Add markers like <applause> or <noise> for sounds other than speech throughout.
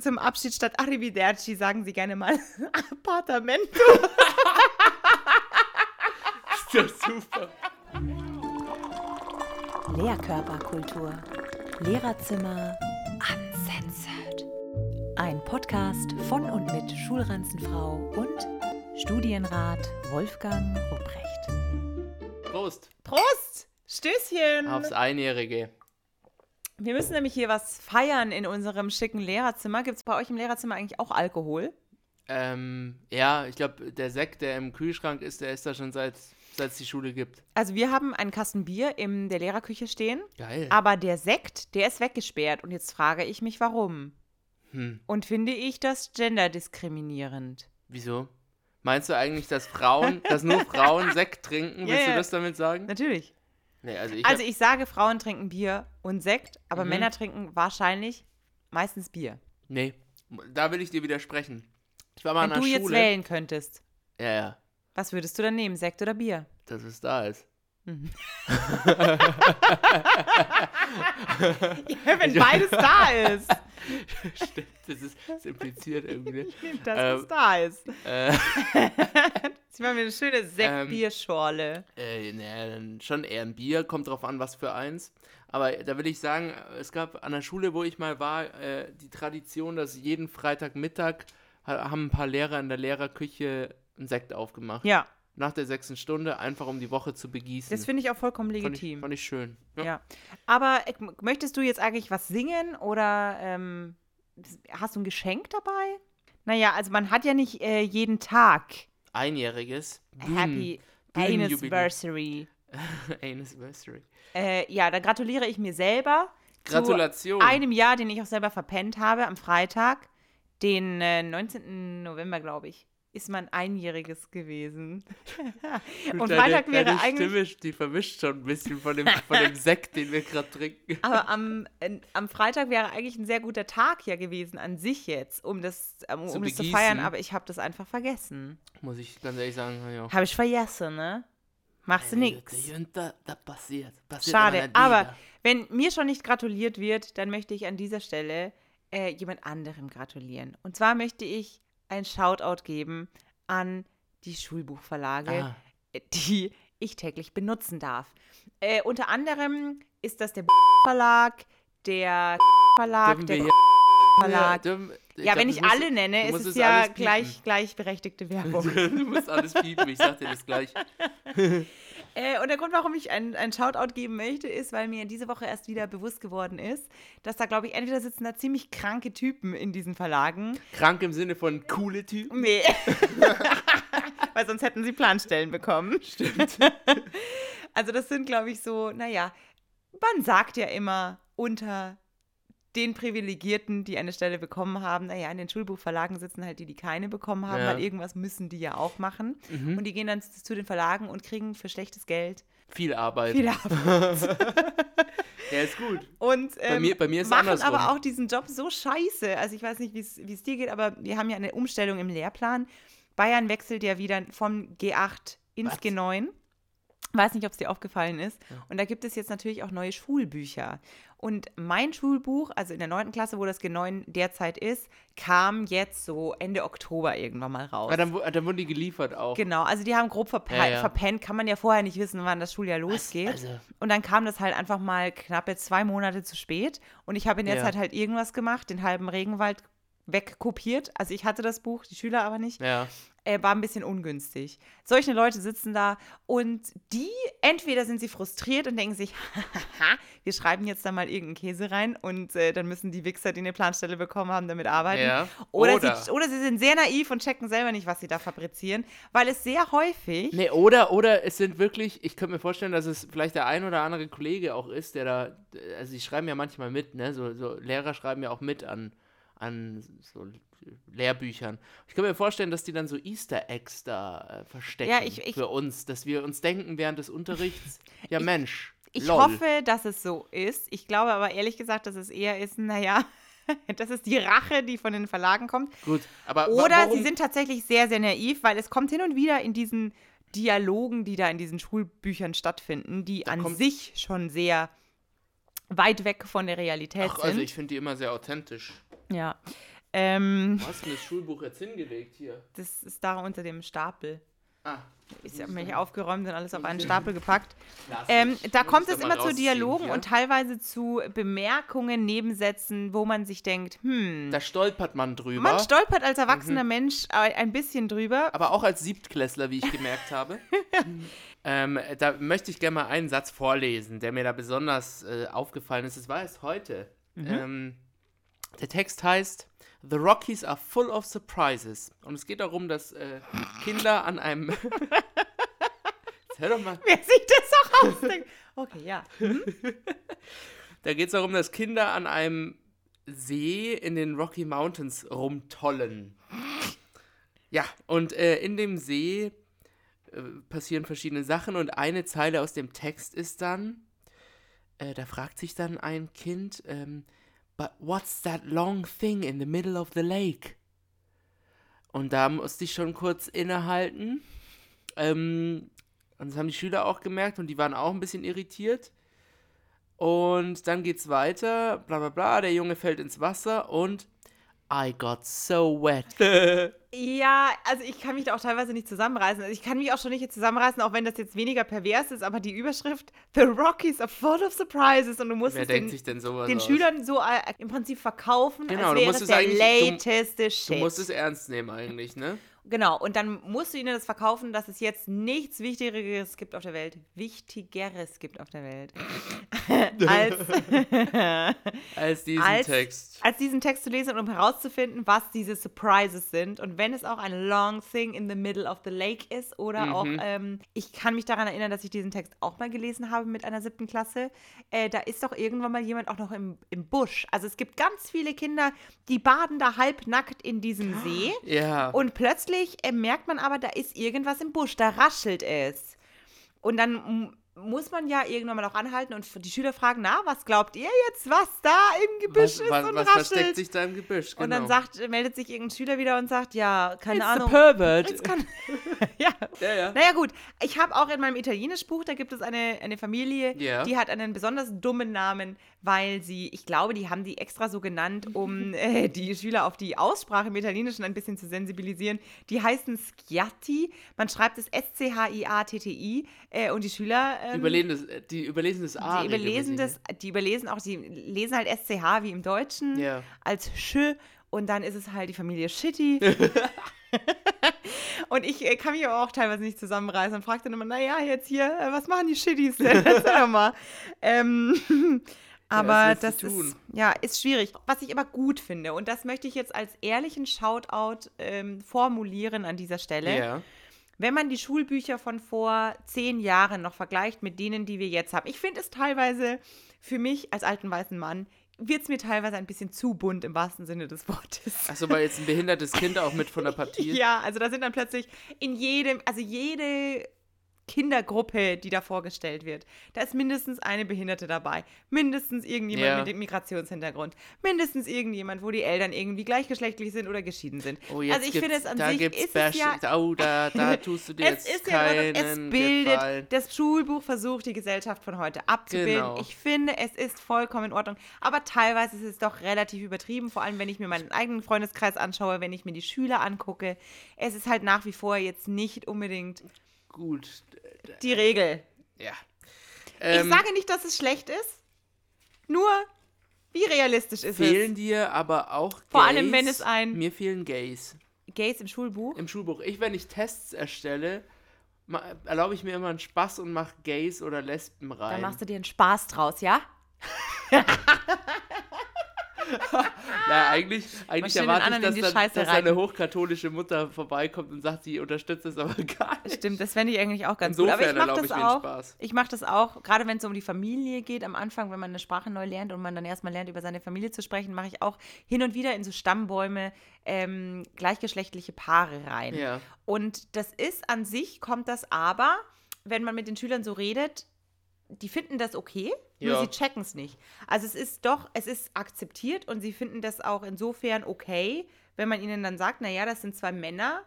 Zum Abschied statt Arrivederci sagen Sie gerne mal <laughs> Appartamento. <laughs> Ist das super. Lehrkörperkultur. Lehrerzimmer uncensored. Ein Podcast von und mit Schulranzenfrau und Studienrat Wolfgang Rupprecht. Prost. Prost! Stößchen! Aufs Einjährige. Wir müssen nämlich hier was feiern in unserem schicken Lehrerzimmer. Gibt es bei euch im Lehrerzimmer eigentlich auch Alkohol? Ähm, ja, ich glaube, der Sekt, der im Kühlschrank ist, der ist da schon seit seit es die Schule gibt. Also wir haben einen Kasten Bier in der Lehrerküche stehen. Geil. Aber der Sekt, der ist weggesperrt. Und jetzt frage ich mich, warum. Hm. Und finde ich das genderdiskriminierend? Wieso? Meinst du eigentlich, dass Frauen, dass nur Frauen <laughs> Sekt trinken? Willst Ja, du das damit sagen? Natürlich. Nee, also ich Also ich sage, Frauen trinken Bier und Sekt, aber Mhm. Männer trinken wahrscheinlich meistens Bier. Nee, da will ich dir widersprechen. Ich war mal Wenn an du der jetzt Schule. wählen könntest, Ja, ja, was würdest du dann nehmen, Sekt oder Bier? dass es da ist. <laughs> <laughs> Ja, wenn beides da ist. <laughs> Stimmt, das ist das impliziert irgendwie. <laughs> Dass Ähm, es da ist. <laughs> Äh, Ich mache mir eine schöne Sekt-Bierschorle. äh, nee, dann schon eher ein Bier, kommt drauf an, was für eins. Aber da will ich sagen, es gab an der Schule, wo ich mal war, äh, die Tradition, dass jeden Freitagmittag ha- haben ein paar Lehrer in der Lehrerküche einen Sekt aufgemacht. ja, Nach der sechsten Stunde, einfach um die Woche zu begießen. das finde ich auch vollkommen fand ich, legitim. fand ich schön. Ja. Ja. Aber äh, möchtest du jetzt eigentlich was singen oder ähm, hast du ein Geschenk dabei? Naja, also man hat ja nicht äh, jeden Tag Einjähriges. Happy. Anniversary. <laughs> Anniversary. Äh, ja, da gratuliere ich mir selber. Gratulation. Zu einem Jahr, den ich auch selber verpennt habe, am Freitag, den äh, 19. November, glaube ich, ist mein Einjähriges gewesen. <laughs> Und deine- Freitag wäre deine eigentlich. Stimme, die verwischt schon ein bisschen von dem, von dem <laughs> Sekt, den wir gerade trinken. Aber am, äh, am Freitag wäre eigentlich ein sehr guter Tag ja gewesen an sich jetzt, um das, ähm, Zu um das zu feiern, aber ich habe das einfach vergessen. Muss ich ganz ehrlich sagen, ja. Habe ich vergessen, ne? Machst du nix. Da, da passiert. passiert Schade. Aber wenn mir schon nicht gratuliert wird, dann möchte ich an dieser Stelle äh, jemand anderem gratulieren. Und zwar möchte ich ein Shoutout geben an die Schulbuchverlage, Ah. die ich täglich benutzen darf. Äh, unter anderem ist das der Verlag, der Verlag, der Verlag. Dürfen- Ja, glaub, wenn ich musst alle nenne, ist es ja gleich, gleichberechtigte <laughs> Werbung. du musst alles piepen, ich sag dir das gleich. <laughs> Äh, und der Grund, warum ich ein, ein Shoutout geben möchte, ist, weil mir diese Woche erst wieder bewusst geworden ist, dass da, glaube ich, entweder sitzen da ziemlich kranke Typen in diesen Verlagen. Krank im Sinne von coole Typen. Nee. <laughs> <laughs> weil sonst hätten sie Planstellen bekommen. Stimmt. <laughs> Also das sind, glaube ich, so, naja, man sagt ja immer unter den Privilegierten, die eine Stelle bekommen haben, naja, in den Schulbuchverlagen sitzen halt die, die keine bekommen haben, Ja. weil irgendwas müssen die ja auch machen. Mhm. Und die gehen dann zu zu den Verlagen und kriegen für schlechtes Geld Viel Arbeit. viel <laughs> Arbeit. Ja, ist gut. Und ähm, mir- bei mir ist es machen andersrum. aber auch diesen Job so scheiße. Also ich weiß nicht, wie es dir geht, aber wir haben ja eine Umstellung im Lehrplan. Bayern wechselt ja wieder vom G8 ins Was? G9. Weiß nicht, ob es dir aufgefallen ist. Und da gibt es jetzt natürlich auch neue Schulbücher. Und mein Schulbuch, also in der 9. Klasse, wo das G9 derzeit ist, kam jetzt so Ende Oktober irgendwann mal raus. Ah, dann, dann wurden die geliefert auch. Genau, also die haben grob verpe Ja, ja. verpennt, kann man ja vorher nicht wissen, wann das Schuljahr losgeht. Also- Und dann kam das halt einfach mal knappe zwei Monate zu spät. Und ich habe in der Ja. Zeit halt irgendwas gemacht, den halben Regenwald wegkopiert. Also ich hatte das Buch, die Schüler aber nicht. Ja. Äh, war ein bisschen ungünstig. Solche Leute sitzen da und die, entweder sind sie frustriert und denken sich, <laughs> wir schreiben jetzt da mal irgendeinen Käse rein und äh, dann müssen die Wichser, die eine Planstelle bekommen haben, damit arbeiten. Ja. Oder, Oder- Sie, oder sie sind sehr naiv und checken selber nicht, was sie da fabrizieren, weil es sehr häufig Nee, oder, oder es sind wirklich, ich könnte mir vorstellen, dass es vielleicht der ein oder andere Kollege auch ist, der da, also die schreiben ja manchmal mit, ne? So, so Lehrer schreiben ja auch mit an, an so Lehrbüchern. Ich kann mir vorstellen, dass die dann so Easter Eggs da äh, verstecken Ja, ich- ich- für uns, dass wir uns denken während des Unterrichts, <laughs> ja Mensch, Ich lol. hoffe, dass es so ist. Ich glaube aber ehrlich gesagt, dass es eher ist, naja, <laughs> das ist die Rache, die von den Verlagen kommt. Gut, aber Oder warum, sie sind tatsächlich sehr, sehr naiv, weil es kommt hin und wieder in diesen Dialogen, die da in diesen Schulbüchern stattfinden, die Da an sich schon sehr weit weg von der Realität Ach, sind. also ich finde die immer sehr authentisch. Ja. Ähm, Wo hast du das Schulbuch jetzt hingelegt hier? das ist da unter dem Stapel. Ah, Ich habe mich aufgeräumt und alles auf einen Stapel gepackt. <laughs> Ähm, da kommt es immer zu Dialogen hier. und teilweise zu Bemerkungen, Nebensätzen, wo man sich denkt, hm, Da stolpert man drüber. man stolpert als erwachsener Mhm. Mensch ein bisschen drüber. aber auch als Siebtklässler, wie ich gemerkt habe. <laughs> ähm, da möchte ich gerne mal einen Satz vorlesen, der mir da besonders äh, aufgefallen ist. Es war erst heute. Ähm, der Text heißt The Rockies are full of surprises. Und es geht darum, dass äh, Kinder an einem. <laughs> Hör doch mal. Wer sich das auch ausdenkt. Okay, ja. <laughs> Da geht es darum, dass Kinder an einem See in den Rocky Mountains rumtollen. Ja, und äh, in dem See äh, passieren verschiedene Sachen und eine Zeile aus dem Text ist dann, äh, da fragt sich dann ein Kind, ähm, but what's that long thing in the middle of the lake? Und da musste ich schon kurz innehalten. Ähm, und das haben die Schüler auch gemerkt und die waren auch ein bisschen irritiert. Und dann geht's weiter, bla bla bla, der Junge fällt ins Wasser und I got so wet. <laughs> Ja, also ich kann mich da auch teilweise nicht zusammenreißen. Also ich kann mich auch schon nicht jetzt zusammenreißen, auch wenn das jetzt weniger pervers ist, aber die Überschrift The Rockies are full of surprises und du musst Wer es denkt den, sich denn sowas den aus? Schülern so äh, im Prinzip verkaufen, Genau, als du wäre musst es der eigentlich- du- lateste Du Shit. musst es ernst nehmen eigentlich, ne? Genau, und dann musst du ihnen das verkaufen, dass es jetzt nichts Wichtigeres gibt auf der Welt. Wichtigeres gibt auf der Welt. <laughs> als, <laughs> Als diesen Als- Text. als diesen Text zu lesen und um herauszufinden, was diese Surprises sind. Und wenn es auch ein long thing in the middle of the lake ist oder auch, Mhm. ähm, ich kann mich daran erinnern, dass ich diesen Text auch mal gelesen habe mit einer siebten Klasse. Äh, da ist doch irgendwann mal jemand auch noch im, im Busch. Also es gibt ganz viele Kinder, die baden da halbnackt in diesem See. Ja. Und plötzlich äh, merkt man aber, da ist irgendwas im Busch, da raschelt es. Und dann muss man ja irgendwann mal auch anhalten und die Schüler fragen, na, was glaubt ihr jetzt, was da im Gebüsch was, ist was, und was raschelt? versteckt sich da im Gebüsch? Genau. Und dann sagt, meldet sich irgendein Schüler wieder und sagt, ja, keine It's Ahnung. the pervert. Jetzt kann, <laughs> <laughs> ja. ja, ja. Naja gut, ich habe auch in meinem Italienischbuch, da gibt es eine, eine Familie, Ja. die hat einen besonders dummen Namen, weil sie, ich glaube, die haben die extra so genannt, um <laughs> äh, die Schüler auf die Aussprache im Italienischen ein bisschen zu sensibilisieren. Die heißen Schiatti, man schreibt es S-C-H-I-A-T-T-I äh, und die Schüler... Ähm, Überlesen das, die überlesen das A. die überlesen das, die überlesen auch, die lesen halt SCH wie im Deutschen Ja. als Sch und dann ist es halt die Familie Shitty. <laughs> <laughs> und ich äh, kann mich aber auch teilweise nicht zusammenreißen und frage dann immer, naja, jetzt hier, äh, was machen die Shitties denn? <laughs> Erzähl doch mal. Ähm, aber du das tun? ist, ja, ist schwierig. Was ich aber gut finde, und das möchte ich jetzt als ehrlichen Shoutout ähm, formulieren an dieser Stelle. Ja. Wenn man die Schulbücher von vor zehn Jahren noch vergleicht mit denen, die wir jetzt haben. Ich finde es teilweise für mich als alten weißen Mann, wird es mir teilweise ein bisschen zu bunt im wahrsten Sinne des Wortes. Achso, weil jetzt ein behindertes Kind auch mit von der Partie. <laughs> Ja, also da sind dann plötzlich in jedem, also jede Kindergruppe, die da vorgestellt wird, da ist mindestens eine Behinderte dabei. Mindestens irgendjemand Ja. mit dem Migrationshintergrund. Mindestens irgendjemand, wo die Eltern irgendwie gleichgeschlechtlich sind oder geschieden sind. Oh, jetzt also ich finde es an da sich gibt's ist Bash, es ja Oh, da, da <laughs> tust du dir es jetzt ist ja keinen so, es bildet, Gefallen. das Schulbuch versucht, die Gesellschaft von heute abzubilden. Genau. Ich finde, es ist vollkommen in Ordnung. Aber teilweise ist es doch relativ übertrieben, vor allem wenn ich mir meinen eigenen Freundeskreis anschaue, wenn ich mir die Schüler angucke. Es ist halt nach wie vor jetzt nicht unbedingt Gut. die Regel. Ja. ich Ähm, sage nicht, dass es schlecht ist, nur wie realistisch ist fehlen es? dir aber auch Gays. Vor allem, wenn es ein- Mir fehlen Gays Gays im Schulbuch? im Schulbuch. Ich, wenn ich Tests erstelle, erlaube ich mir immer einen Spaß und mache Gays oder Lesben Da rein. machst du dir einen Spaß draus, ja? <laughs> Na, eigentlich, eigentlich erwarte ich, in dass, die dann, dass eine hochkatholische Mutter vorbeikommt und sagt, sie unterstützt es aber <laughs> gar nicht. Stimmt, das fände ich eigentlich auch ganz gut. Aber ich Insofern mache das auch. Spaß. Ich mache das auch, gerade wenn es um die Familie geht, am Anfang, wenn man eine Sprache neu lernt und man dann erstmal lernt, über seine Familie zu sprechen, mache ich auch hin und wieder in so Stammbäume ähm, gleichgeschlechtliche Paare rein. Ja. Und das ist an sich, kommt das aber, wenn man mit den Schülern so redet, die finden das okay, nur Ja. sie checken es nicht. Also es ist doch, es ist akzeptiert und sie finden das auch insofern okay, wenn man ihnen dann sagt, naja, das sind zwei Männer,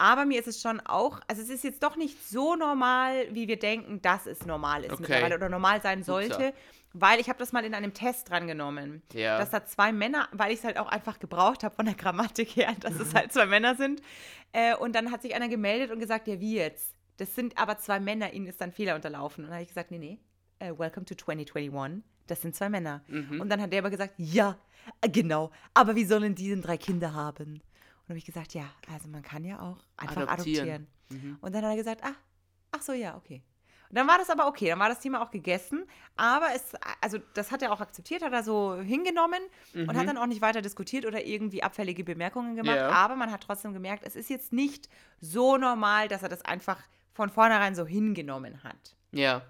Aber mir ist es schon auch, also es ist jetzt doch nicht so normal, wie wir denken, dass es normal ist Okay. mittlerweile oder normal sein sollte. Weil ich habe das mal in einem Test drangenommen, Ja. dass da zwei Männer, weil ich es halt auch einfach gebraucht habe von der Grammatik her, <laughs> dass es halt zwei Männer sind. Äh, und dann hat sich einer gemeldet und gesagt, ja wie jetzt? Das sind aber zwei Männer, ihnen ist dann Fehler unterlaufen. Und dann habe ich gesagt, nee, nee, äh, welcome to 2021, das sind zwei Männer. Mhm. Und dann hat der aber gesagt, ja, äh, genau, aber wie sollen die denn drei Kinder haben? Und habe ich gesagt, ja, also man kann ja auch einfach adoptieren. Adoptieren. Und dann hat er gesagt, ach, ach so, ja, okay. Und dann war das aber okay, dann war das Thema auch gegessen, aber es, also das hat er auch akzeptiert, hat er so hingenommen und hat dann auch nicht weiter diskutiert oder irgendwie abfällige Bemerkungen gemacht, Ja. aber man hat trotzdem gemerkt, es ist jetzt nicht so normal, dass er das einfach von vornherein so hingenommen hat. Ja.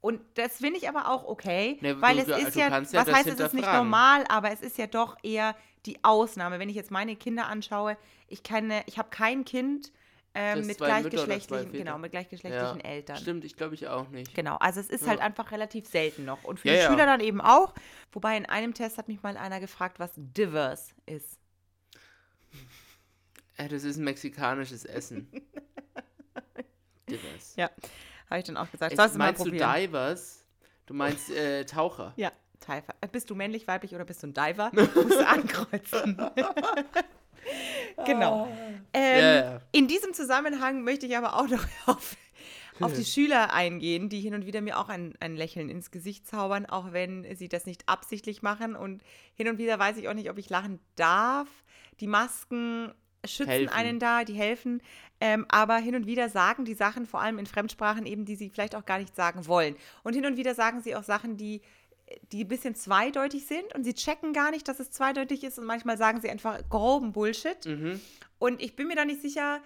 Und das finde ich aber auch okay, Ne, weil du- es ist du ja, ja was das heißt, es ist nicht normal, aber es ist ja doch eher die Ausnahme. Wenn ich jetzt meine Kinder anschaue, ich kenne, ich habe kein Kind ähm, mit gleichgeschlechtlichen, genau, mit gleichgeschlechtlichen ja. Eltern. Stimmt, ich glaube ich auch nicht. Genau, also es ist Ja. halt einfach relativ selten noch. Und für die. Schüler dann eben auch. Wobei in einem Test hat mich mal einer gefragt, was diverse ist. Das ist ein mexikanisches Essen. <laughs> Divers. Ja, habe ich dann auch gesagt. Äh, Sollst du mal meinst du. Divers? Du meinst äh, Taucher? <laughs> Ja, Diver. Äh, Bist du männlich, weiblich oder bist du ein Diver? <laughs> Musst du ankreuzen. <laughs> genau. Ähm, Ja, ja. In diesem Zusammenhang möchte ich aber auch noch auf, auf die Schüler eingehen, die hin und wieder mir auch ein, ein Lächeln ins Gesicht zaubern, auch wenn sie das nicht absichtlich machen. Und hin und wieder weiß ich auch nicht, ob ich lachen darf. Die Masken schützen Helfen. einen da, die helfen. Ähm, aber hin und wieder sagen die Sachen, vor allem in Fremdsprachen eben, die sie vielleicht auch gar nicht sagen wollen. Und hin und wieder sagen sie auch Sachen, die die ein bisschen zweideutig sind und sie checken gar nicht, dass es zweideutig ist und manchmal sagen sie einfach groben Bullshit. Mhm. Und ich bin mir da nicht sicher,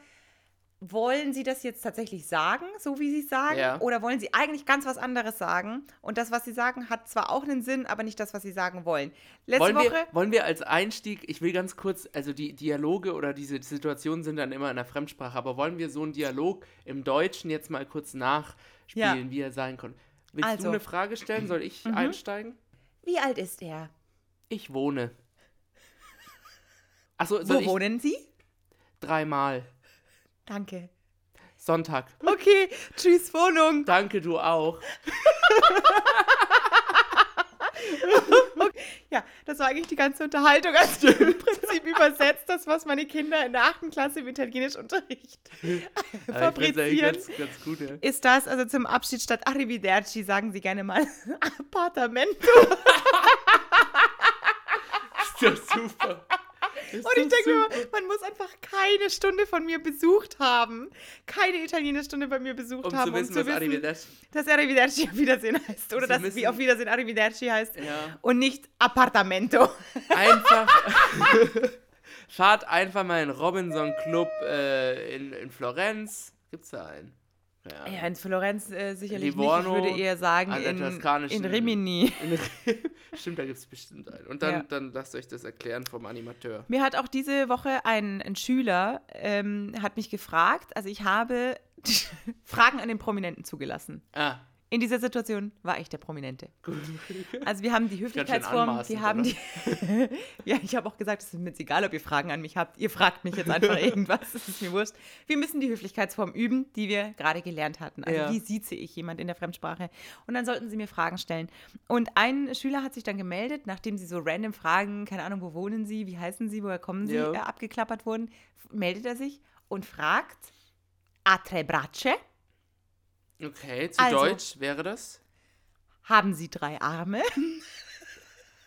wollen sie das jetzt tatsächlich sagen, so wie sie es sagen, Ja. oder wollen sie eigentlich ganz was anderes sagen? Und das, was sie sagen, hat zwar auch einen Sinn, aber nicht das, was sie sagen wollen. Letzte Wollen Woche, wir, wollen wir als Einstieg, ich will ganz kurz, also die Dialoge oder diese Situationen sind dann immer in der Fremdsprache, aber wollen wir so einen Dialog im Deutschen jetzt mal kurz nachspielen, Ja. wie er sein konnte? Willst Also. du eine Frage stellen? Soll ich Mhm. einsteigen? wie alt ist er? Ich wohne. Achso, Wo ich wohnen sie? dreimal. Danke. Sonntag. Okay, tschüss, Wohnung. Danke, du auch. <laughs> Ja, das war eigentlich die ganze Unterhaltung. Also im Prinzip übersetzt das, was meine Kinder in der achten Klasse im Italienischunterricht eigentlich fabrizieren. ganz, ganz gut, ja. Ist das, also zum Abschied statt Arrivederci sagen sie gerne mal <laughs> Appartamento. <laughs> Ist ja super. Ist Und ich denke mir, man muss einfach keine Stunde von mir besucht haben. Keine Italienischstunde bei mir besucht um haben, zu wissen, um zu wissen, Arrivederci dass Arrivederci auf Wiedersehen heißt. Oder Sie dass wie auf Wiedersehen Arrivederci heißt. Ja. Und nicht Appartamento. Einfach. <laughs> Fahrt einfach mal in Robinson Club äh, in, in Florenz. Gibt's da einen? Ja. Ja, in Florenz äh, sicherlich Livorno, nicht. Ich würde eher sagen der in, in Rimini. <laughs> In, <laughs> Stimmt, da gibt's bestimmt einen. Und dann, Ja. dann lasst euch das erklären vom Animateur. Mir hat auch diese Woche ein, ein Schüler ähm, hat mich gefragt, also ich habe <laughs> Fragen an den Prominenten zugelassen. Ah, In dieser Situation war ich der Prominente. Also wir haben die Höflichkeitsform, wir anmaßend, haben die. <laughs> ja, ich habe auch gesagt, es ist mir jetzt egal, ob ihr Fragen an mich habt. Ihr fragt mich jetzt einfach <laughs> irgendwas, das ist mir wurscht. Wir müssen die Höflichkeitsform üben, die wir gerade gelernt hatten. Also Ja. wie sieze ich jemand in der Fremdsprache? Und dann sollten sie mir Fragen stellen. Und ein Schüler hat sich dann gemeldet, nachdem sie so random Fragen, keine Ahnung, wo wohnen sie, wie heißen sie, woher kommen sie, Ja. äh, abgeklappert wurden, meldet er sich und fragt, a tre braccia? Okay. Zu Also. Deutsch wäre das? Haben sie drei Arme?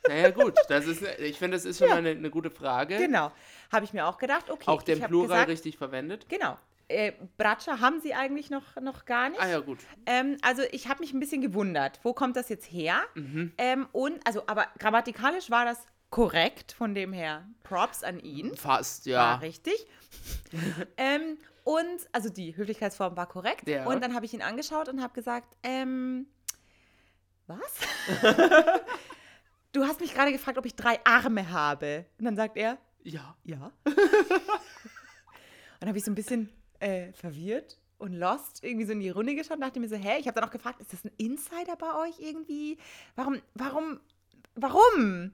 Naja, gut. Das ist, ich finde, das ist schon mal eine, eine gute Frage. Genau. Habe ich mir auch gedacht, okay. Auch den Plural gesagt, richtig verwendet. Genau. Äh, Bratscha haben sie eigentlich noch, noch gar nicht. Ah ja, gut. Ähm, also ich habe mich ein bisschen gewundert, wo kommt das jetzt her? Mhm. Ähm, und, also, aber grammatikalisch war das korrekt, von dem her Props an ihn. Fast, War ja. richtig. <laughs> ähm, und, also die Höflichkeitsform war korrekt. Ja. Und dann habe ich ihn angeschaut und habe gesagt, ähm, was? <laughs> du hast mich gerade gefragt, ob ich drei Arme habe. Und dann sagt er, Ja. ja. <laughs> und habe ich so ein bisschen äh, verwirrt und lost irgendwie so in die Runde geschaut und dachte mir so, hä, ich habe dann auch gefragt, ist das ein Insider bei euch irgendwie? Warum, warum, warum?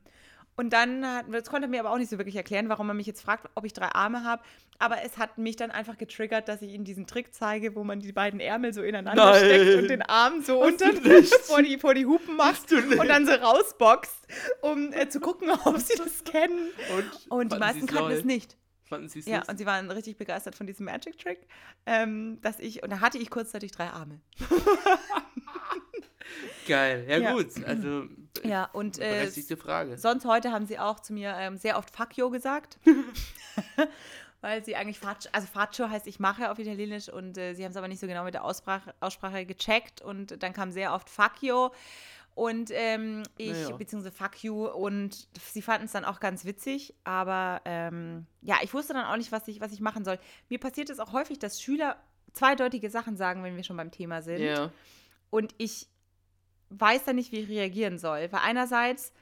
Und dann, das konnte er mir aber auch nicht so wirklich erklären, warum er mich jetzt fragt, ob ich drei Arme habe. Aber es hat mich dann einfach getriggert, dass ich ihm diesen Trick zeige, wo man die beiden Ärmel so ineinander Nein. steckt und den Arm so Hast unter <laughs> vor die, vor die Hupen macht und dann so rausboxt, um äh, zu gucken, <laughs> ob sie das kennen. Und, Und die meisten kannten es nicht. Fanden sie es Ja, nicht? und sie waren richtig begeistert von diesem Magic Trick, ähm, dass ich, und da hatte ich kurzzeitig drei Arme. <laughs> <laughs> Geil. Ja, Ja. gut. Also, Ja, und äh, Frage. sonst heute haben sie auch zu mir ähm, sehr oft Faccio gesagt. <laughs> <laughs> Weil sie eigentlich Faccio, also Faccio heißt ich mache auf Italienisch und äh, sie haben es aber nicht so genau mit der Aussprache, Aussprache gecheckt und dann kam sehr oft Faccio und ähm, ich, Naja. beziehungsweise Fuck you und sie fanden es dann auch ganz witzig, aber ähm, ja, ich wusste dann auch nicht, was ich, was ich machen soll. Mir passiert es auch häufig, dass Schüler zweideutige Sachen sagen, wenn wir schon beim Thema sind Ja. und ich weiß dann nicht, wie ich reagieren soll. Weil einerseits,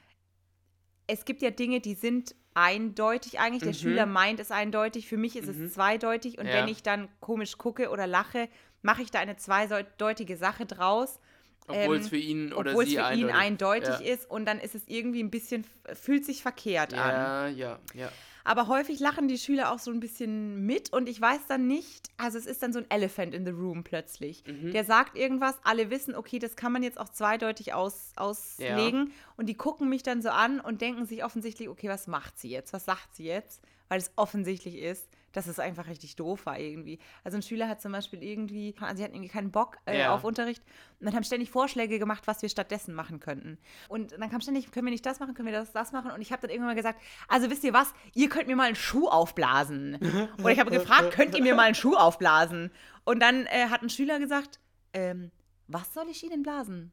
es gibt ja Dinge, die sind eindeutig eigentlich. Der Mhm. Schüler meint es eindeutig. Für mich ist Mhm. es zweideutig. Und Ja. wenn ich dann komisch gucke oder lache, mache ich da eine zweideutige Sache draus. Obwohl Ähm, es für ihn oder sie für ihn eindeutig, eindeutig ja. ist. Und dann ist es irgendwie ein bisschen, fühlt sich verkehrt an. Ja, ja, ja. Aber häufig lachen die Schüler auch so ein bisschen mit und ich weiß dann nicht, also es ist dann so ein Elephant in the room plötzlich. Mhm. Der sagt irgendwas, alle wissen, okay, das kann man jetzt auch zweideutig aus, auslegen und die gucken mich dann so an und denken sich offensichtlich, okay, was macht sie jetzt? Was sagt sie jetzt? Weil es offensichtlich ist, dass es einfach richtig doof war irgendwie. Also ein Schüler hat zum Beispiel irgendwie, also sie hatten irgendwie keinen Bock äh, Ja. auf Unterricht und dann haben ständig Vorschläge gemacht, was wir stattdessen machen könnten. Und dann kam ständig, können wir nicht das machen, können wir das, das machen? Und ich habe dann irgendwann mal gesagt, also wisst ihr was, ihr könnt mir mal einen Schuh aufblasen. <laughs> Oder ich habe gefragt, könnt ihr mir mal einen Schuh aufblasen? Und dann äh, hat ein Schüler gesagt, ähm, was soll ich Ihnen blasen?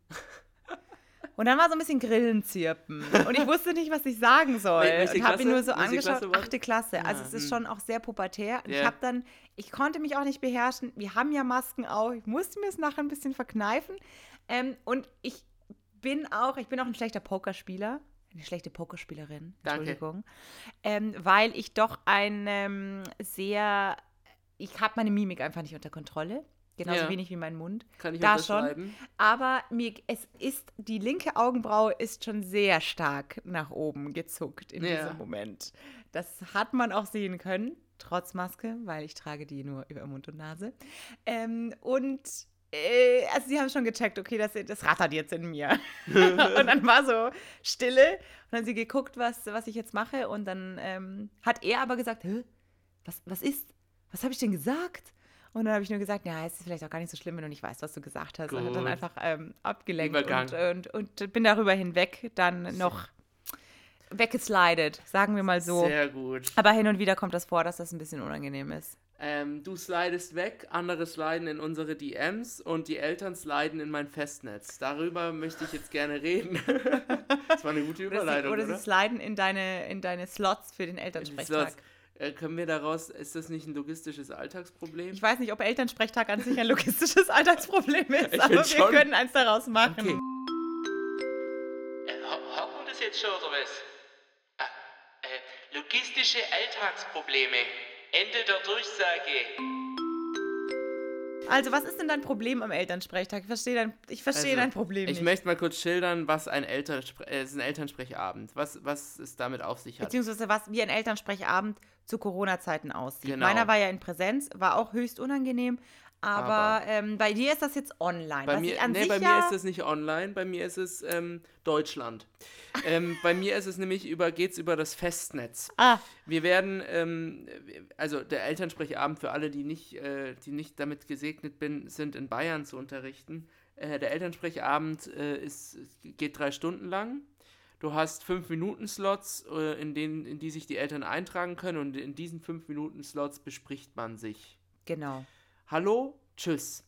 Und dann war so ein bisschen Grillenzirpen. Und ich wusste nicht, was ich sagen soll. Wel- welche und habe ihn nur so angeschaut. Klasse Achte Klasse. Also Ah, es ist schon auch sehr pubertär. Und ich Ja. habe dann, ich konnte mich auch nicht beherrschen. Wir haben ja Masken auch. Ich musste mir es nachher ein bisschen verkneifen. Ähm, und ich bin auch, ich bin auch ein schlechter Pokerspieler. Eine schlechte Pokerspielerin. Entschuldigung. Ähm, weil ich doch ein ähm, sehr, ich habe meine Mimik einfach nicht unter Kontrolle. Genauso Ja. wenig wie mein Mund. Kann ich Da schon. Aber mir, es ist, die linke Augenbraue ist schon sehr stark nach oben gezuckt in Ja. diesem Moment. Das hat man auch sehen können, trotz Maske, weil ich trage die nur über Mund und Nase. Ähm, und äh, also sie haben schon gecheckt, okay, das, das rattert jetzt in mir. <laughs> und dann war so Stille und dann haben sie geguckt, was, was ich jetzt mache. Und dann ähm, hat er aber gesagt? Was, was ist? Was habe ich denn gesagt? Und dann habe ich nur gesagt, ja, es ist vielleicht auch gar nicht so schlimm, wenn du nicht weißt, was du gesagt hast. Und hat dann Gut. einfach ähm, abgelenkt und, und, und bin darüber hinweg dann noch weggeslidet, sagen wir mal so. Sehr gut. Aber hin und wieder kommt das vor, dass das ein bisschen unangenehm ist. Ähm, du slidest weg, andere sliden in unsere DMs und die Eltern sliden in mein Festnetz. Darüber möchte ich jetzt gerne reden. <laughs> das war eine gute Oder, sie, Überleitung, oder oder? sie sliden in deine, in deine Slots für den Die Elternsprechtag. Slots. Äh, können wir daraus, ist das nicht ein logistisches Alltagsproblem? Ich weiß nicht, ob Elternsprechtag an sich ein logistisches <laughs> Alltagsproblem ist, Ich aber wir schon. können eins daraus machen. Okay. Äh, wir das jetzt schon oder was? Ah, äh, logistische Alltagsprobleme. Ende der Durchsage. Also, was ist denn dein Problem am Elternsprechtag? Ich verstehe dein, ich verstehe Also, dein Problem Ich nicht. möchte mal kurz schildern, was ein, Elternspre äh, ist ein Elternsprechabend, was, was es damit auf sich hat. Beziehungsweise was wie ein Elternsprechabend zu Corona-Zeiten aussieht. Genau. Meiner war ja in Präsenz, war auch höchst unangenehm. Aber, Aber- ähm, bei dir ist das jetzt online. Bei mir, nee, bei ja, mir ist es nicht online, bei mir ist es ähm, Deutschland. ähm, bei mir ist es nämlich über, geht's über das Festnetz. Ah, Wir werden, ähm, also der Elternsprechabend für alle, die nicht, äh, die nicht damit gesegnet bin, sind in Bayern zu unterrichten. Äh, der Elternsprechabend äh, ist, geht drei Stunden lang. Du hast fünf Minuten Slots, äh, in denen, in die sich die Eltern eintragen können und in diesen fünf Minuten Slots bespricht man sich. genau. Hallo, tschüss.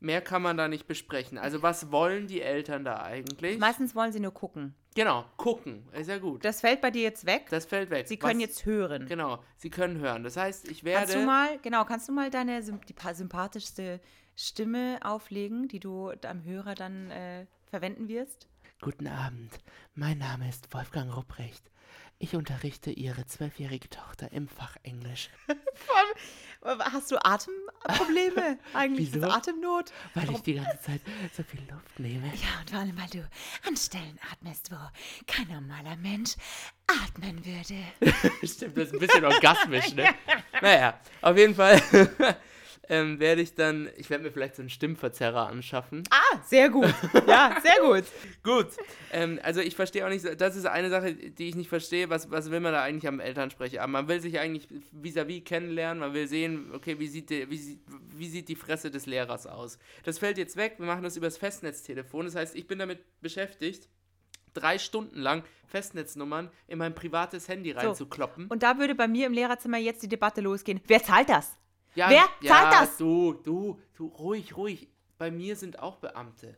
Mehr kann man da nicht besprechen. Also was wollen die Eltern da eigentlich? Meistens wollen sie nur gucken. genau, gucken. Ist ja gut. Das fällt bei dir jetzt weg. Das fällt weg. sie können Was- jetzt hören. Genau, sie können hören. Das heißt, ich werde. Kannst du mal, genau, kannst du mal deine die pa- sympathischste Stimme auflegen, die du am Hörer dann äh, verwenden wirst? Guten Abend, mein Name ist Wolfgang Rupprecht. Ich unterrichte Ihre zwölfjährige Tochter im Fach Englisch. <laughs> Hast du Atemprobleme <laughs> eigentlich? Wieso? Atemnot? Weil ich die ganze Zeit so viel Luft nehme. Ja, und vor allem, weil du an Stellen atmest, wo kein normaler Mensch atmen würde. <laughs> Stimmt, das ist ein bisschen orgasmisch, ne? Naja, auf jeden Fall ähm, werde ich dann, ich werde mir vielleicht so einen Stimmverzerrer anschaffen. Ah, sehr gut. Ja, sehr gut. <laughs> Gut, ähm, also ich verstehe auch nicht, so- das ist eine Sache, die ich nicht verstehe, was, was will man da eigentlich am Elternsprecher? Man will sich eigentlich vis-à-vis kennenlernen, man will sehen, okay, wie sieht, die, wie, sieht, wie sieht die Fresse des Lehrers aus? Das fällt jetzt weg, wir machen das übers Festnetztelefon, das heißt, ich bin damit beschäftigt, drei Stunden lang Festnetznummern in mein privates Handy reinzukloppen. Und da würde bei mir im Lehrerzimmer jetzt die Debatte losgehen. Wer zahlt das? Ja, Wer ja, zahlt das? Du, du, du, ruhig, ruhig. Bei mir sind auch Beamte.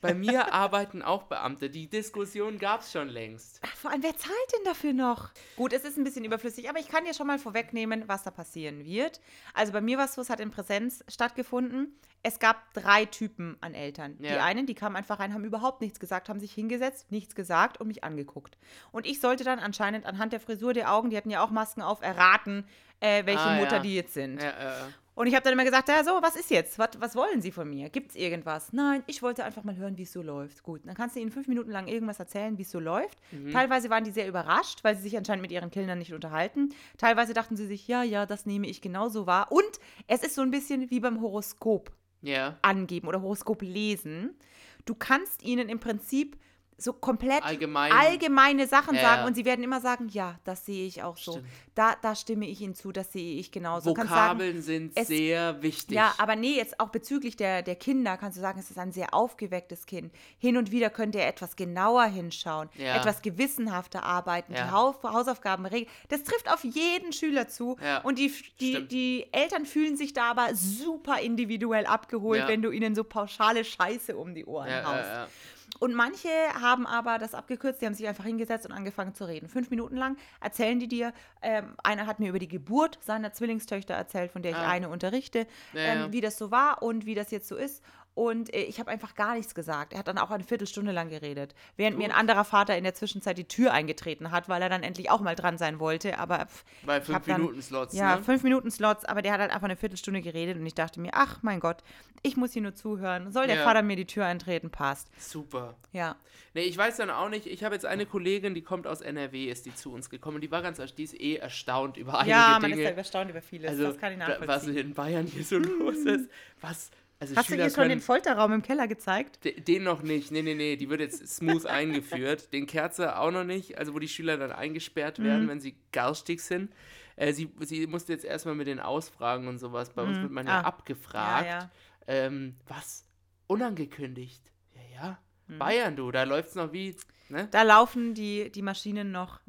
Bei mir arbeiten auch Beamte. Die Diskussion gab es schon längst. Vor allem, wer zahlt denn dafür noch? Gut, es ist ein bisschen überflüssig, aber ich kann dir schon mal vorwegnehmen, was da passieren wird. Also bei mir war es so, es hat in Präsenz stattgefunden. Es gab drei Typen an Eltern. Die Ja. einen, die kamen einfach rein, haben überhaupt nichts gesagt, haben sich hingesetzt, nichts gesagt und mich angeguckt. Und ich sollte dann anscheinend anhand der Frisur der Augen, die hatten ja auch Masken auf, erraten, äh, welche Ah, Mutter ja. die jetzt sind. Ja, äh, Und ich habe dann immer gesagt, ja so, was ist jetzt? Was, was wollen Sie von mir? Gibt es irgendwas? Nein, ich wollte einfach mal hören, wie es so läuft. Gut, dann kannst du ihnen fünf Minuten lang irgendwas erzählen, wie es so läuft. Teilweise waren die sehr überrascht, weil sie sich anscheinend mit ihren Kindern nicht unterhalten. Teilweise dachten sie sich, ja, ja, das nehme ich genauso wahr. Und es ist so ein bisschen wie beim Horoskop ja. angeben oder Horoskop lesen. Du kannst ihnen im Prinzip so komplett Allgemein. allgemeine Sachen Ja, sagen ja. und sie werden immer sagen, ja, das sehe ich auch so. Stimmt. Da, da stimme ich Ihnen zu, das sehe ich genauso. Kannst sagen, Vokabeln sind es- sehr wichtig. ja, aber nee, jetzt auch bezüglich der, der Kinder kannst du sagen, es ist ein sehr aufgewecktes Kind. Hin und wieder könnte er etwas genauer hinschauen, Ja. etwas gewissenhafter arbeiten, die Haus Hausaufgaben regeln. Das trifft auf jeden Schüler zu. Und die, die, stimmt. die Eltern fühlen sich da aber super individuell abgeholt, wenn du ihnen so pauschale Scheiße um die Ohren haust. Und manche haben aber das abgekürzt, die haben sich einfach hingesetzt und angefangen zu reden. Fünf Minuten lang erzählen die dir, ähm, einer hat mir über die Geburt seiner Zwillingstöchter erzählt, von der ich Ah. eine unterrichte, Ja, ähm, ja. wie das so war und wie das jetzt so ist. Und äh, ich habe einfach gar nichts gesagt. Er hat dann auch eine Viertelstunde lang geredet, während mir ein Gut. anderer Vater in der Zwischenzeit die Tür eingetreten hat, weil er dann endlich auch mal dran sein wollte. Aber pff, Bei ich fünf dann- Minuten Slots. ja, ne? fünf Minuten Slots, aber der hat halt einfach eine Viertelstunde geredet und ich dachte mir, ach mein Gott, ich muss hier nur zuhören. Soll der Ja. Vater mir die Tür eintreten? Passt. Super. Ja. Nee, ich weiß dann auch nicht. Ich habe jetzt eine Kollegin, die kommt aus NRW, ist die zu uns gekommen. Die war ganz, die ist eh erstaunt über einige Ja, man ist Dinge. halt erstaunt über vieles. also, das kann ich nachvollziehen. was in Bayern hier so los ist. <laughs> Was, also Hast du Schüler ihr schon den Folterraum im Keller gezeigt? de- den noch nicht. Nee, nee, nee, die wird jetzt smooth <laughs> eingeführt. Den Kerze auch noch nicht. Also, wo die Schüler dann eingesperrt werden, Mhm. wenn sie garstig sind. Äh, sie, sie musste jetzt erstmal mit den Ausfragen und sowas. Bei uns wird man ja Ah. abgefragt. Ja, ja. Ähm, was? Unangekündigt. Ja, ja. Mhm. Bayern, du, da läuft's noch wie, ne? Da laufen die, die Maschinen noch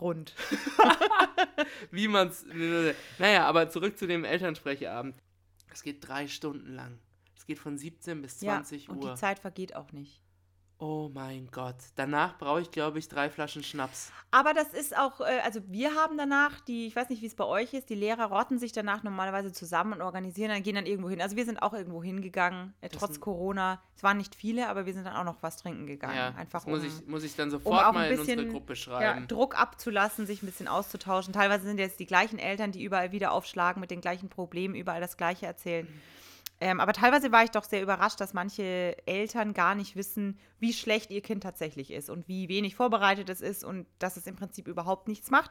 rund. <laughs> <laughs> Wie man's. Naja, aber zurück zu dem Elternsprecherabend. Es geht drei Stunden lang. Es geht von 17 bis 20 ja, und Uhr. die Zeit vergeht auch nicht. Oh mein Gott. Danach brauche ich, glaube ich, drei Flaschen Schnaps. Aber das ist auch, äh, also wir haben danach, die, ich weiß nicht, wie es bei euch ist, die Lehrer rotten sich danach normalerweise zusammen und organisieren, dann gehen dann irgendwo hin. Also wir sind auch irgendwo hingegangen, äh, trotz Corona. Es waren nicht viele, aber wir sind dann auch noch was trinken gegangen. Ja, Einfach das muss, um, ich, muss ich dann um sofort auch mal ein in unsere bisschen Gruppe ja, schreiben. Druck abzulassen, sich ein bisschen auszutauschen. Teilweise sind jetzt die gleichen Eltern, die überall wieder aufschlagen mit den gleichen Problemen, überall das Gleiche erzählen. Ähm, aber teilweise war ich doch sehr überrascht, dass manche Eltern gar nicht wissen, wie schlecht ihr Kind tatsächlich ist und wie wenig vorbereitet es ist und dass es im Prinzip überhaupt nichts macht.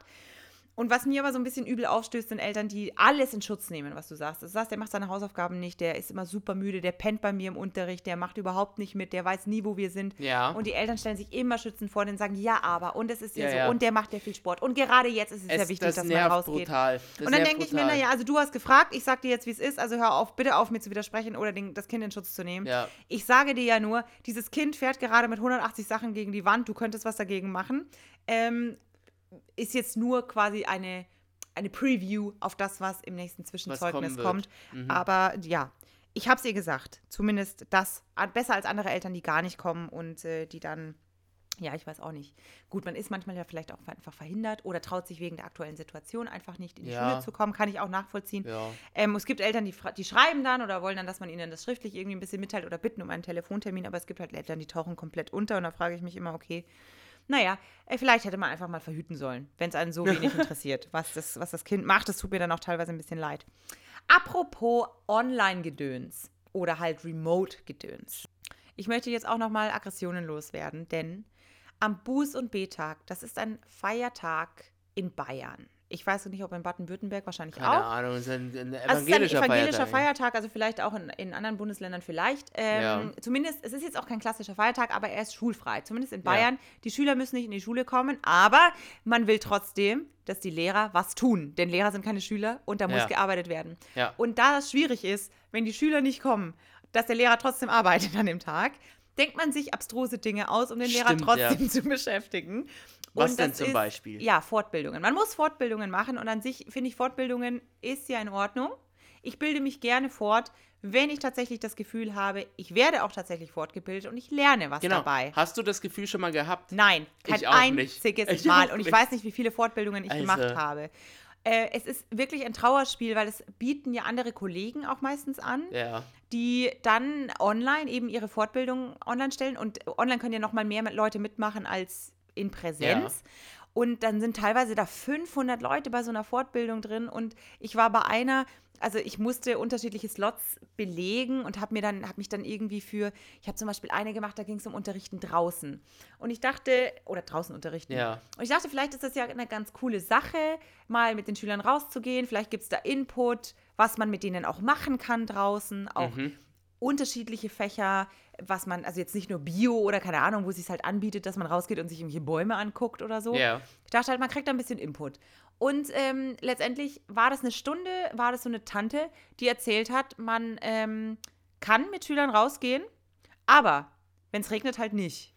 Und was mir aber so ein bisschen übel aufstößt, sind Eltern, die alles in Schutz nehmen, was du sagst. Du sagst, der macht seine Hausaufgaben nicht, der ist immer super müde, der pennt bei mir im Unterricht, der macht überhaupt nicht mit, der weiß nie, wo wir sind. Ja. Und die Eltern stellen sich immer schützend vor und sagen, ja, aber, und es ist ja, Ja, so, ja. und der macht ja viel Sport. Und gerade jetzt ist es, es, sehr wichtig, das dass man rausgeht. brutal. Das Und dann denke ich mir, naja, also du hast gefragt, ich sag dir jetzt, wie es ist, also hör auf, bitte auf, mir zu widersprechen oder den, das Kind in Schutz zu nehmen. Ja. Ich sage dir ja nur, dieses Kind fährt gerade mit 180 Sachen gegen die Wand, du könntest was dagegen machen. Ähm, ist jetzt nur quasi eine, eine Preview auf das, was im nächsten Zwischenzeugnis kommt. Mhm. Aber ja, ich habe es ihr gesagt. Zumindest das besser als andere Eltern, die gar nicht kommen und äh, die dann, ja, ich weiß auch nicht. Gut, man ist manchmal ja vielleicht auch einfach verhindert oder traut sich wegen der aktuellen Situation einfach nicht in die Ja. Schule zu kommen, kann ich auch nachvollziehen. Ja. Ähm, es gibt Eltern, die, die schreiben dann oder wollen dann, dass man ihnen das schriftlich irgendwie ein bisschen mitteilt oder bitten um einen Telefontermin, aber es gibt halt Eltern, die tauchen komplett unter und da frage ich mich immer, okay, Naja, äh, vielleicht hätte man einfach mal verhüten sollen, wenn es einen so <laughs> wenig interessiert, was das, was das Kind macht. Das tut mir dann auch teilweise ein bisschen leid. Apropos Online-Gedöns oder halt Remote-Gedöns. Ich möchte jetzt auch nochmal Aggressionen loswerden, denn am Buß- und B-Tag, das ist ein Feiertag in Bayern. Ich weiß nicht, ob in Baden-Württemberg wahrscheinlich Keine auch. Ahnung, es ist ein, ein Also es ist ein evangelischer, evangelischer Feiertag. Feiertag, also vielleicht auch in, in anderen Bundesländern vielleicht. Ähm, Ja. Zumindest, es ist jetzt auch kein klassischer Feiertag, aber er ist schulfrei. Zumindest in Ja. Bayern. Die Schüler müssen nicht in die Schule kommen, aber man will trotzdem, dass die Lehrer was tun. Denn Lehrer sind keine Schüler und da muss Ja. gearbeitet werden. Ja. Und da es schwierig ist, wenn die Schüler nicht kommen, dass der Lehrer trotzdem arbeitet an dem Tag, denkt man sich abstruse Dinge aus, um den Lehrer Stimmt, trotzdem ja. <laughs> zu beschäftigen. Was denn zum ist, Beispiel? Ja, Fortbildungen. Man muss Fortbildungen machen und an sich finde ich, Fortbildungen ist ja in Ordnung. Ich bilde mich gerne fort, wenn ich tatsächlich das Gefühl habe, ich werde auch tatsächlich fortgebildet und ich lerne was Genau. dabei. Hast du das Gefühl schon mal gehabt? Nein, kein Ich nicht. einziges Ich Mal. auch Und ich nicht. weiß nicht, wie viele Fortbildungen ich Also. gemacht habe. Äh, es ist wirklich ein Trauerspiel, weil es bieten ja andere Kollegen auch meistens an, Ja. die dann online eben ihre Fortbildung online stellen. Und online können ja noch mal mehr Leute mitmachen als in Präsenz. Und dann sind teilweise da 500 Leute bei so einer Fortbildung drin. Und ich war bei einer, also ich musste unterschiedliche Slots belegen und habe mir dann, habe mich dann irgendwie für, ich habe zum Beispiel eine gemacht, da ging es um Unterrichten draußen. Und ich dachte, oder draußen unterrichten. Ja. Und ich dachte, vielleicht ist das ja eine ganz coole Sache, mal mit den Schülern rauszugehen. Vielleicht gibt es da Input, was man mit denen auch machen kann draußen. Auch Mhm. Unterschiedliche Fächer, was man, also jetzt nicht nur Bio oder keine Ahnung, wo es sich halt anbietet, dass man rausgeht und sich irgendwelche Bäume anguckt oder so. Ja. Ich dachte halt, man kriegt da ein bisschen Input. Und ähm, letztendlich war das eine Stunde, war das so eine Tante, die erzählt hat, man ähm, kann mit Schülern rausgehen, aber wenn es regnet, halt nicht.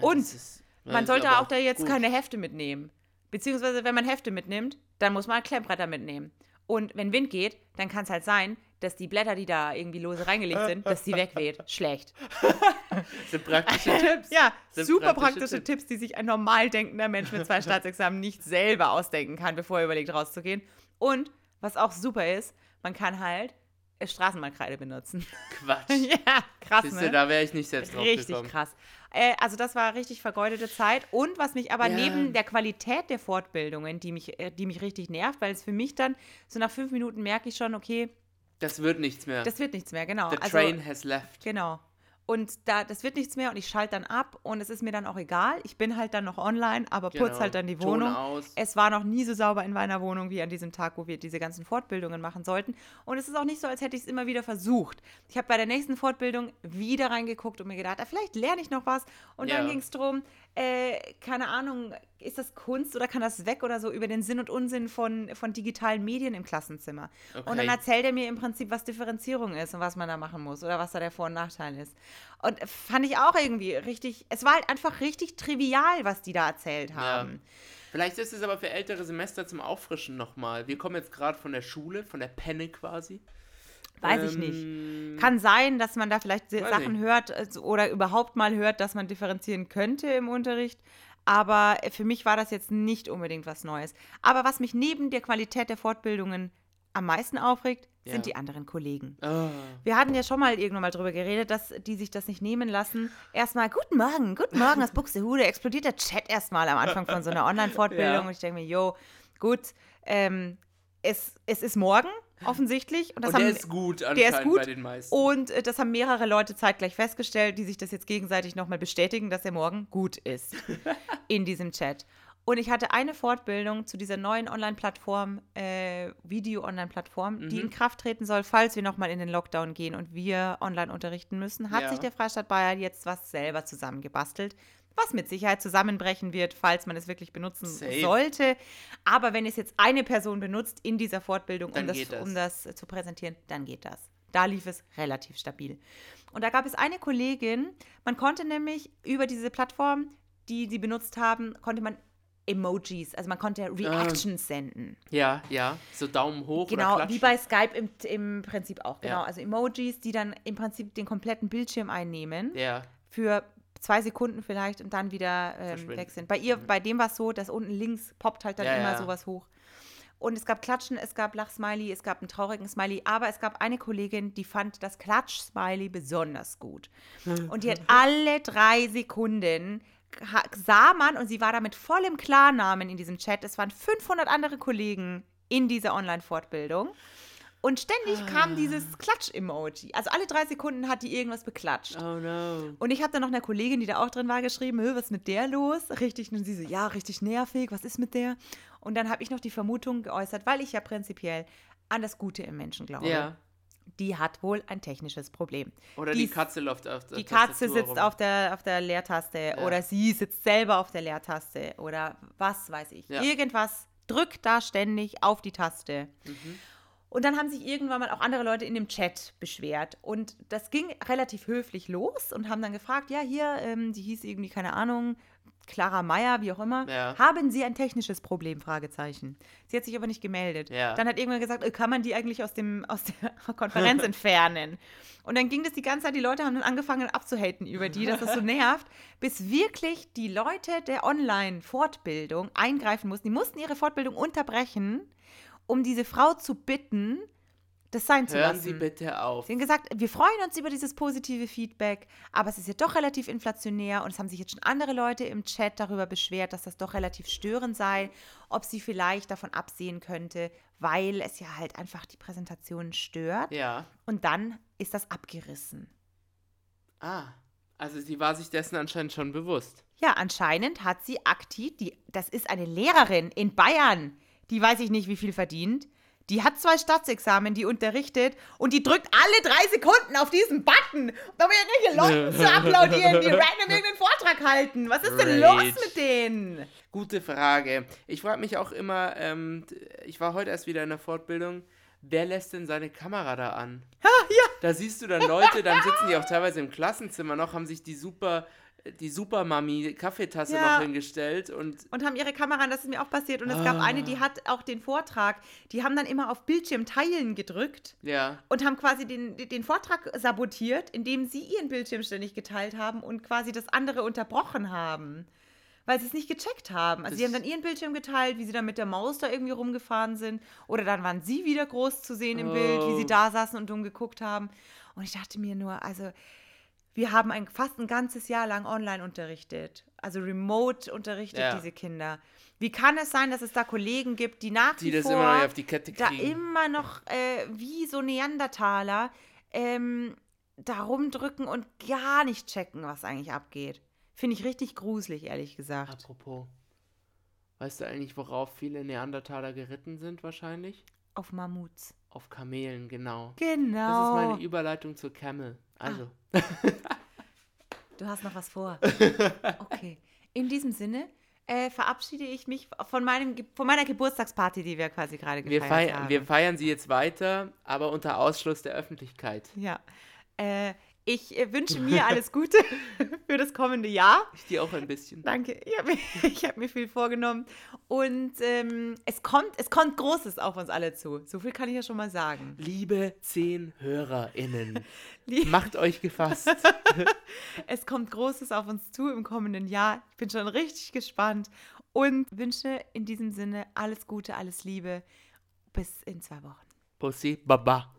Und Das ist- man sollte auch da jetzt gut. keine Hefte mitnehmen. Beziehungsweise, wenn man Hefte mitnimmt, dann muss man Klemmbretter mitnehmen. Und wenn Wind geht, dann kann es halt sein, dass die Blätter, die da irgendwie lose reingelegt sind, dass die wegweht. <laughs> Schlecht. Das sind praktische Tipps. Ja, Sind super praktische praktische Tipps. Tipps, die sich ein normal denkender Mensch mit zwei <laughs> Staatsexamen nicht selber ausdenken kann, bevor er überlegt, rauszugehen. Und was auch super ist, man kann halt Straßenbahnkreide benutzen. Quatsch. <laughs> ja, krass, Siehste, ne? da wäre ich nicht selbst drauf Richtig gekommen. krass. Äh, also das war richtig vergeudete Zeit. Und was mich aber Ja. neben der Qualität der Fortbildungen, die mich, äh, die mich richtig nervt, weil es für mich dann, so nach fünf Minuten merke ich schon, okay, Das wird nichts mehr. das wird nichts mehr, genau. The also, train has left. Genau. Und da, das wird nichts mehr und ich schalte dann ab und es ist mir dann auch egal. Ich bin halt dann noch online, aber putz Genau. halt dann die Wohnung. aus. Es war noch nie so sauber in meiner Wohnung wie an diesem Tag, wo wir diese ganzen Fortbildungen machen sollten. Und es ist auch nicht so, als hätte ich es immer wieder versucht. Ich habe bei der nächsten Fortbildung wieder reingeguckt und mir gedacht, ah, vielleicht lerne ich noch was. Und dann Ja. ging es darum, äh, keine Ahnung, ist das Kunst oder kann das weg oder so über den Sinn und Unsinn von, von digitalen Medien im Klassenzimmer. Und dann Okay. erzählt er mir im Prinzip, was Differenzierung ist und was man da machen muss oder was da der Vor- und Nachteil ist. Und fand ich auch irgendwie richtig, es war halt einfach richtig trivial, was die da erzählt haben. Vielleicht ist es aber für ältere Semester zum Auffrischen nochmal. Wir kommen jetzt gerade von der Schule, von der Penne quasi. Weiß ich Ähm, nicht. Kann sein, dass man da vielleicht Sachen nicht. hört also- oder überhaupt mal hört, dass man differenzieren könnte im Unterricht. Aber für mich war das jetzt nicht unbedingt was Neues. Aber was mich neben der Qualität der Fortbildungen am meisten aufregt, Ja. sind die anderen Kollegen. Ah, Wir hatten ja schon mal irgendwann mal drüber geredet, dass die sich das nicht nehmen lassen. Erstmal, guten Morgen, guten Morgen aus Buxtehude. Explodiert der Chat erstmal am Anfang von so einer <laughs> Online-Fortbildung. Ja. Und ich denke mir, jo, gut, ähm, es, es ist morgen offensichtlich. Und das und der haben, ist gut der ist gut. bei den meisten. Und äh, das haben mehrere Leute zeitgleich festgestellt, die sich das jetzt gegenseitig nochmal bestätigen, dass er morgen gut ist <laughs> in diesem Chat. Und ich hatte eine Fortbildung zu dieser neuen Online-Plattform, äh, Video-Online-Plattform, die Mhm. in Kraft treten soll, falls wir nochmal in den Lockdown gehen und wir online unterrichten müssen. Hat Ja. sich der Freistaat Bayern jetzt was selber zusammengebastelt, was mit Sicherheit zusammenbrechen wird, falls man es wirklich benutzen Safe. sollte. Aber wenn es jetzt eine Person benutzt in dieser Fortbildung, um das, das. um das zu präsentieren, dann geht das. Da lief es relativ stabil. Und da gab es eine Kollegin, man konnte nämlich über diese Plattform, die sie benutzt haben, konnte man Emojis, also man konnte Reactions senden. ja, ja. So Daumen hoch Genau, wie bei Skype im, im Prinzip auch. Genau, Ja. also Emojis, die dann im Prinzip den kompletten Bildschirm einnehmen Ja, für zwei Sekunden vielleicht und dann wieder ähm, weg sind. Bei ihr, bei dem war es so, dass unten links poppt halt dann Ja, immer ja. sowas hoch. Und es gab Klatschen, es gab Lachsmiley, es gab einen traurigen Smiley, aber es gab eine Kollegin, die fand das Klatsch-Smiley besonders gut. Und die hat alle drei Sekunden sah man, und sie war da mit vollem Klarnamen in diesem Chat, es waren 500 andere Kollegen in dieser Online-Fortbildung. Und ständig kam dieses Klatsch-Emoji. Also alle drei Sekunden hat die irgendwas beklatscht. Oh no. Und ich habe dann noch einer Kollegin, die da auch drin war, geschrieben, "Hö, was ist mit der los? Richtig, und sie so, ja, richtig nervig, was ist mit der? Und dann habe ich noch die Vermutung geäußert, weil ich ja prinzipiell an das Gute im Menschen glaube. Ja. Die hat wohl ein technisches Problem. Oder Die die, Katze läuft auf der Die Katze sitzt rum. auf der, auf der Leertaste oder sie sitzt selber auf der Leertaste oder was weiß ich. Ja. Irgendwas drückt da ständig auf die Taste. Mhm. Und dann haben sich irgendwann mal auch andere Leute in dem Chat beschwert. Und das ging relativ höflich los und haben dann gefragt, ja, hier, ähm, die hieß irgendwie, keine Ahnung, Clara Meyer, wie auch immer. Ja. Haben Sie ein technisches Problem? Fragezeichen. Sie hat sich aber nicht gemeldet. Ja. Dann hat irgendwann gesagt, äh, kann man die eigentlich aus, dem, aus der <laughs> Konferenz <laughs> entfernen? Und dann ging das die ganze Zeit, die Leute haben dann angefangen abzuhaten über die, dass das so <laughs> nervt, bis wirklich die Leute der Online-Fortbildung eingreifen mussten. Die mussten ihre Fortbildung unterbrechen, um diese Frau zu bitten, das sein zu Hören lassen. Sie bitte auf. Sie haben gesagt, wir freuen uns über dieses positive Feedback, aber es ist ja doch relativ inflationär und es haben sich jetzt schon andere Leute im Chat darüber beschwert, dass das doch relativ störend sei, ob sie vielleicht davon absehen könnte, weil es ja halt einfach die Präsentation stört. Ja. Und dann ist das abgerissen. Ah. Also sie war sich dessen anscheinend schon bewusst. Ja, anscheinend hat sie aktiv, die, das ist eine Lehrerin in Bayern, die weiß ich nicht, wie viel verdient. Die hat zwei Staatsexamen, die unterrichtet und die drückt alle drei Sekunden auf diesen Button, um irgendwelche Leute zu applaudieren, die random <laughs> irgendeinen Vortrag halten. Was ist denn Rage. los mit denen? Gute Frage. Ich frage mich auch immer, ähm, ich war heute erst wieder in der Fortbildung, wer lässt denn seine Kamera da an? ja. Da siehst du dann Leute, dann sitzen die auch teilweise im Klassenzimmer noch, haben sich die super, die Supermami Kaffeetasse Ja. noch hingestellt und Und haben ihre Kamera, an, das ist mir auch passiert. Und es gab eine, die hat auch den Vortrag, die haben dann immer auf Bildschirm teilen gedrückt. ja. und haben quasi den, den Vortrag sabotiert, indem sie ihren Bildschirm ständig geteilt haben und quasi das andere unterbrochen haben. Weil sie es nicht gecheckt haben. Also sie Das- haben dann ihren Bildschirm geteilt, wie sie dann mit der Maus da irgendwie rumgefahren sind. Oder dann waren sie wieder groß zu sehen im Bild, wie Oh. sie da saßen und dumm geguckt haben. Und ich dachte mir nur, also wir haben ein, fast ein ganzes Jahr lang online unterrichtet. Also remote unterrichtet Ja. diese Kinder. Wie kann es sein, dass es da Kollegen gibt, die nach Die wie das vor immer auf die Kette da kriegen. immer noch äh, wie so Neandertaler ähm, da rumdrücken und gar nicht checken, was eigentlich abgeht. Finde ich richtig gruselig, ehrlich gesagt. Apropos, weißt du eigentlich, worauf viele Neandertaler geritten sind wahrscheinlich? Auf Mammuts. Auf Kamelen, genau. Das ist Genau. meine Überleitung zur Camel. Ah. Also, Du hast noch was vor. <laughs> Okay. In diesem Sinne äh, verabschiede ich mich von, meinem, von meiner Geburtstagsparty, die wir quasi gerade wir, gefeiert feiern, haben. wir feiern sie jetzt weiter, aber unter Ausschluss der Öffentlichkeit. ja. Äh, ich äh, wünsche mir alles Gute <laughs> für das kommende Jahr. Ich dir auch ein bisschen. Danke. Ich habe <laughs> mir, viel vorgenommen. Und ähm, es, kommt, es kommt Großes auf uns alle zu. So viel kann ich ja schon mal sagen. Liebe zehn HörerInnen, <laughs> Lie- macht euch gefasst. Es kommt Großes auf uns zu im kommenden Jahr. Ich bin schon richtig gespannt und wünsche in diesem Sinne alles Gute, alles Liebe. Bis in zwei Wochen. Pussy, Baba.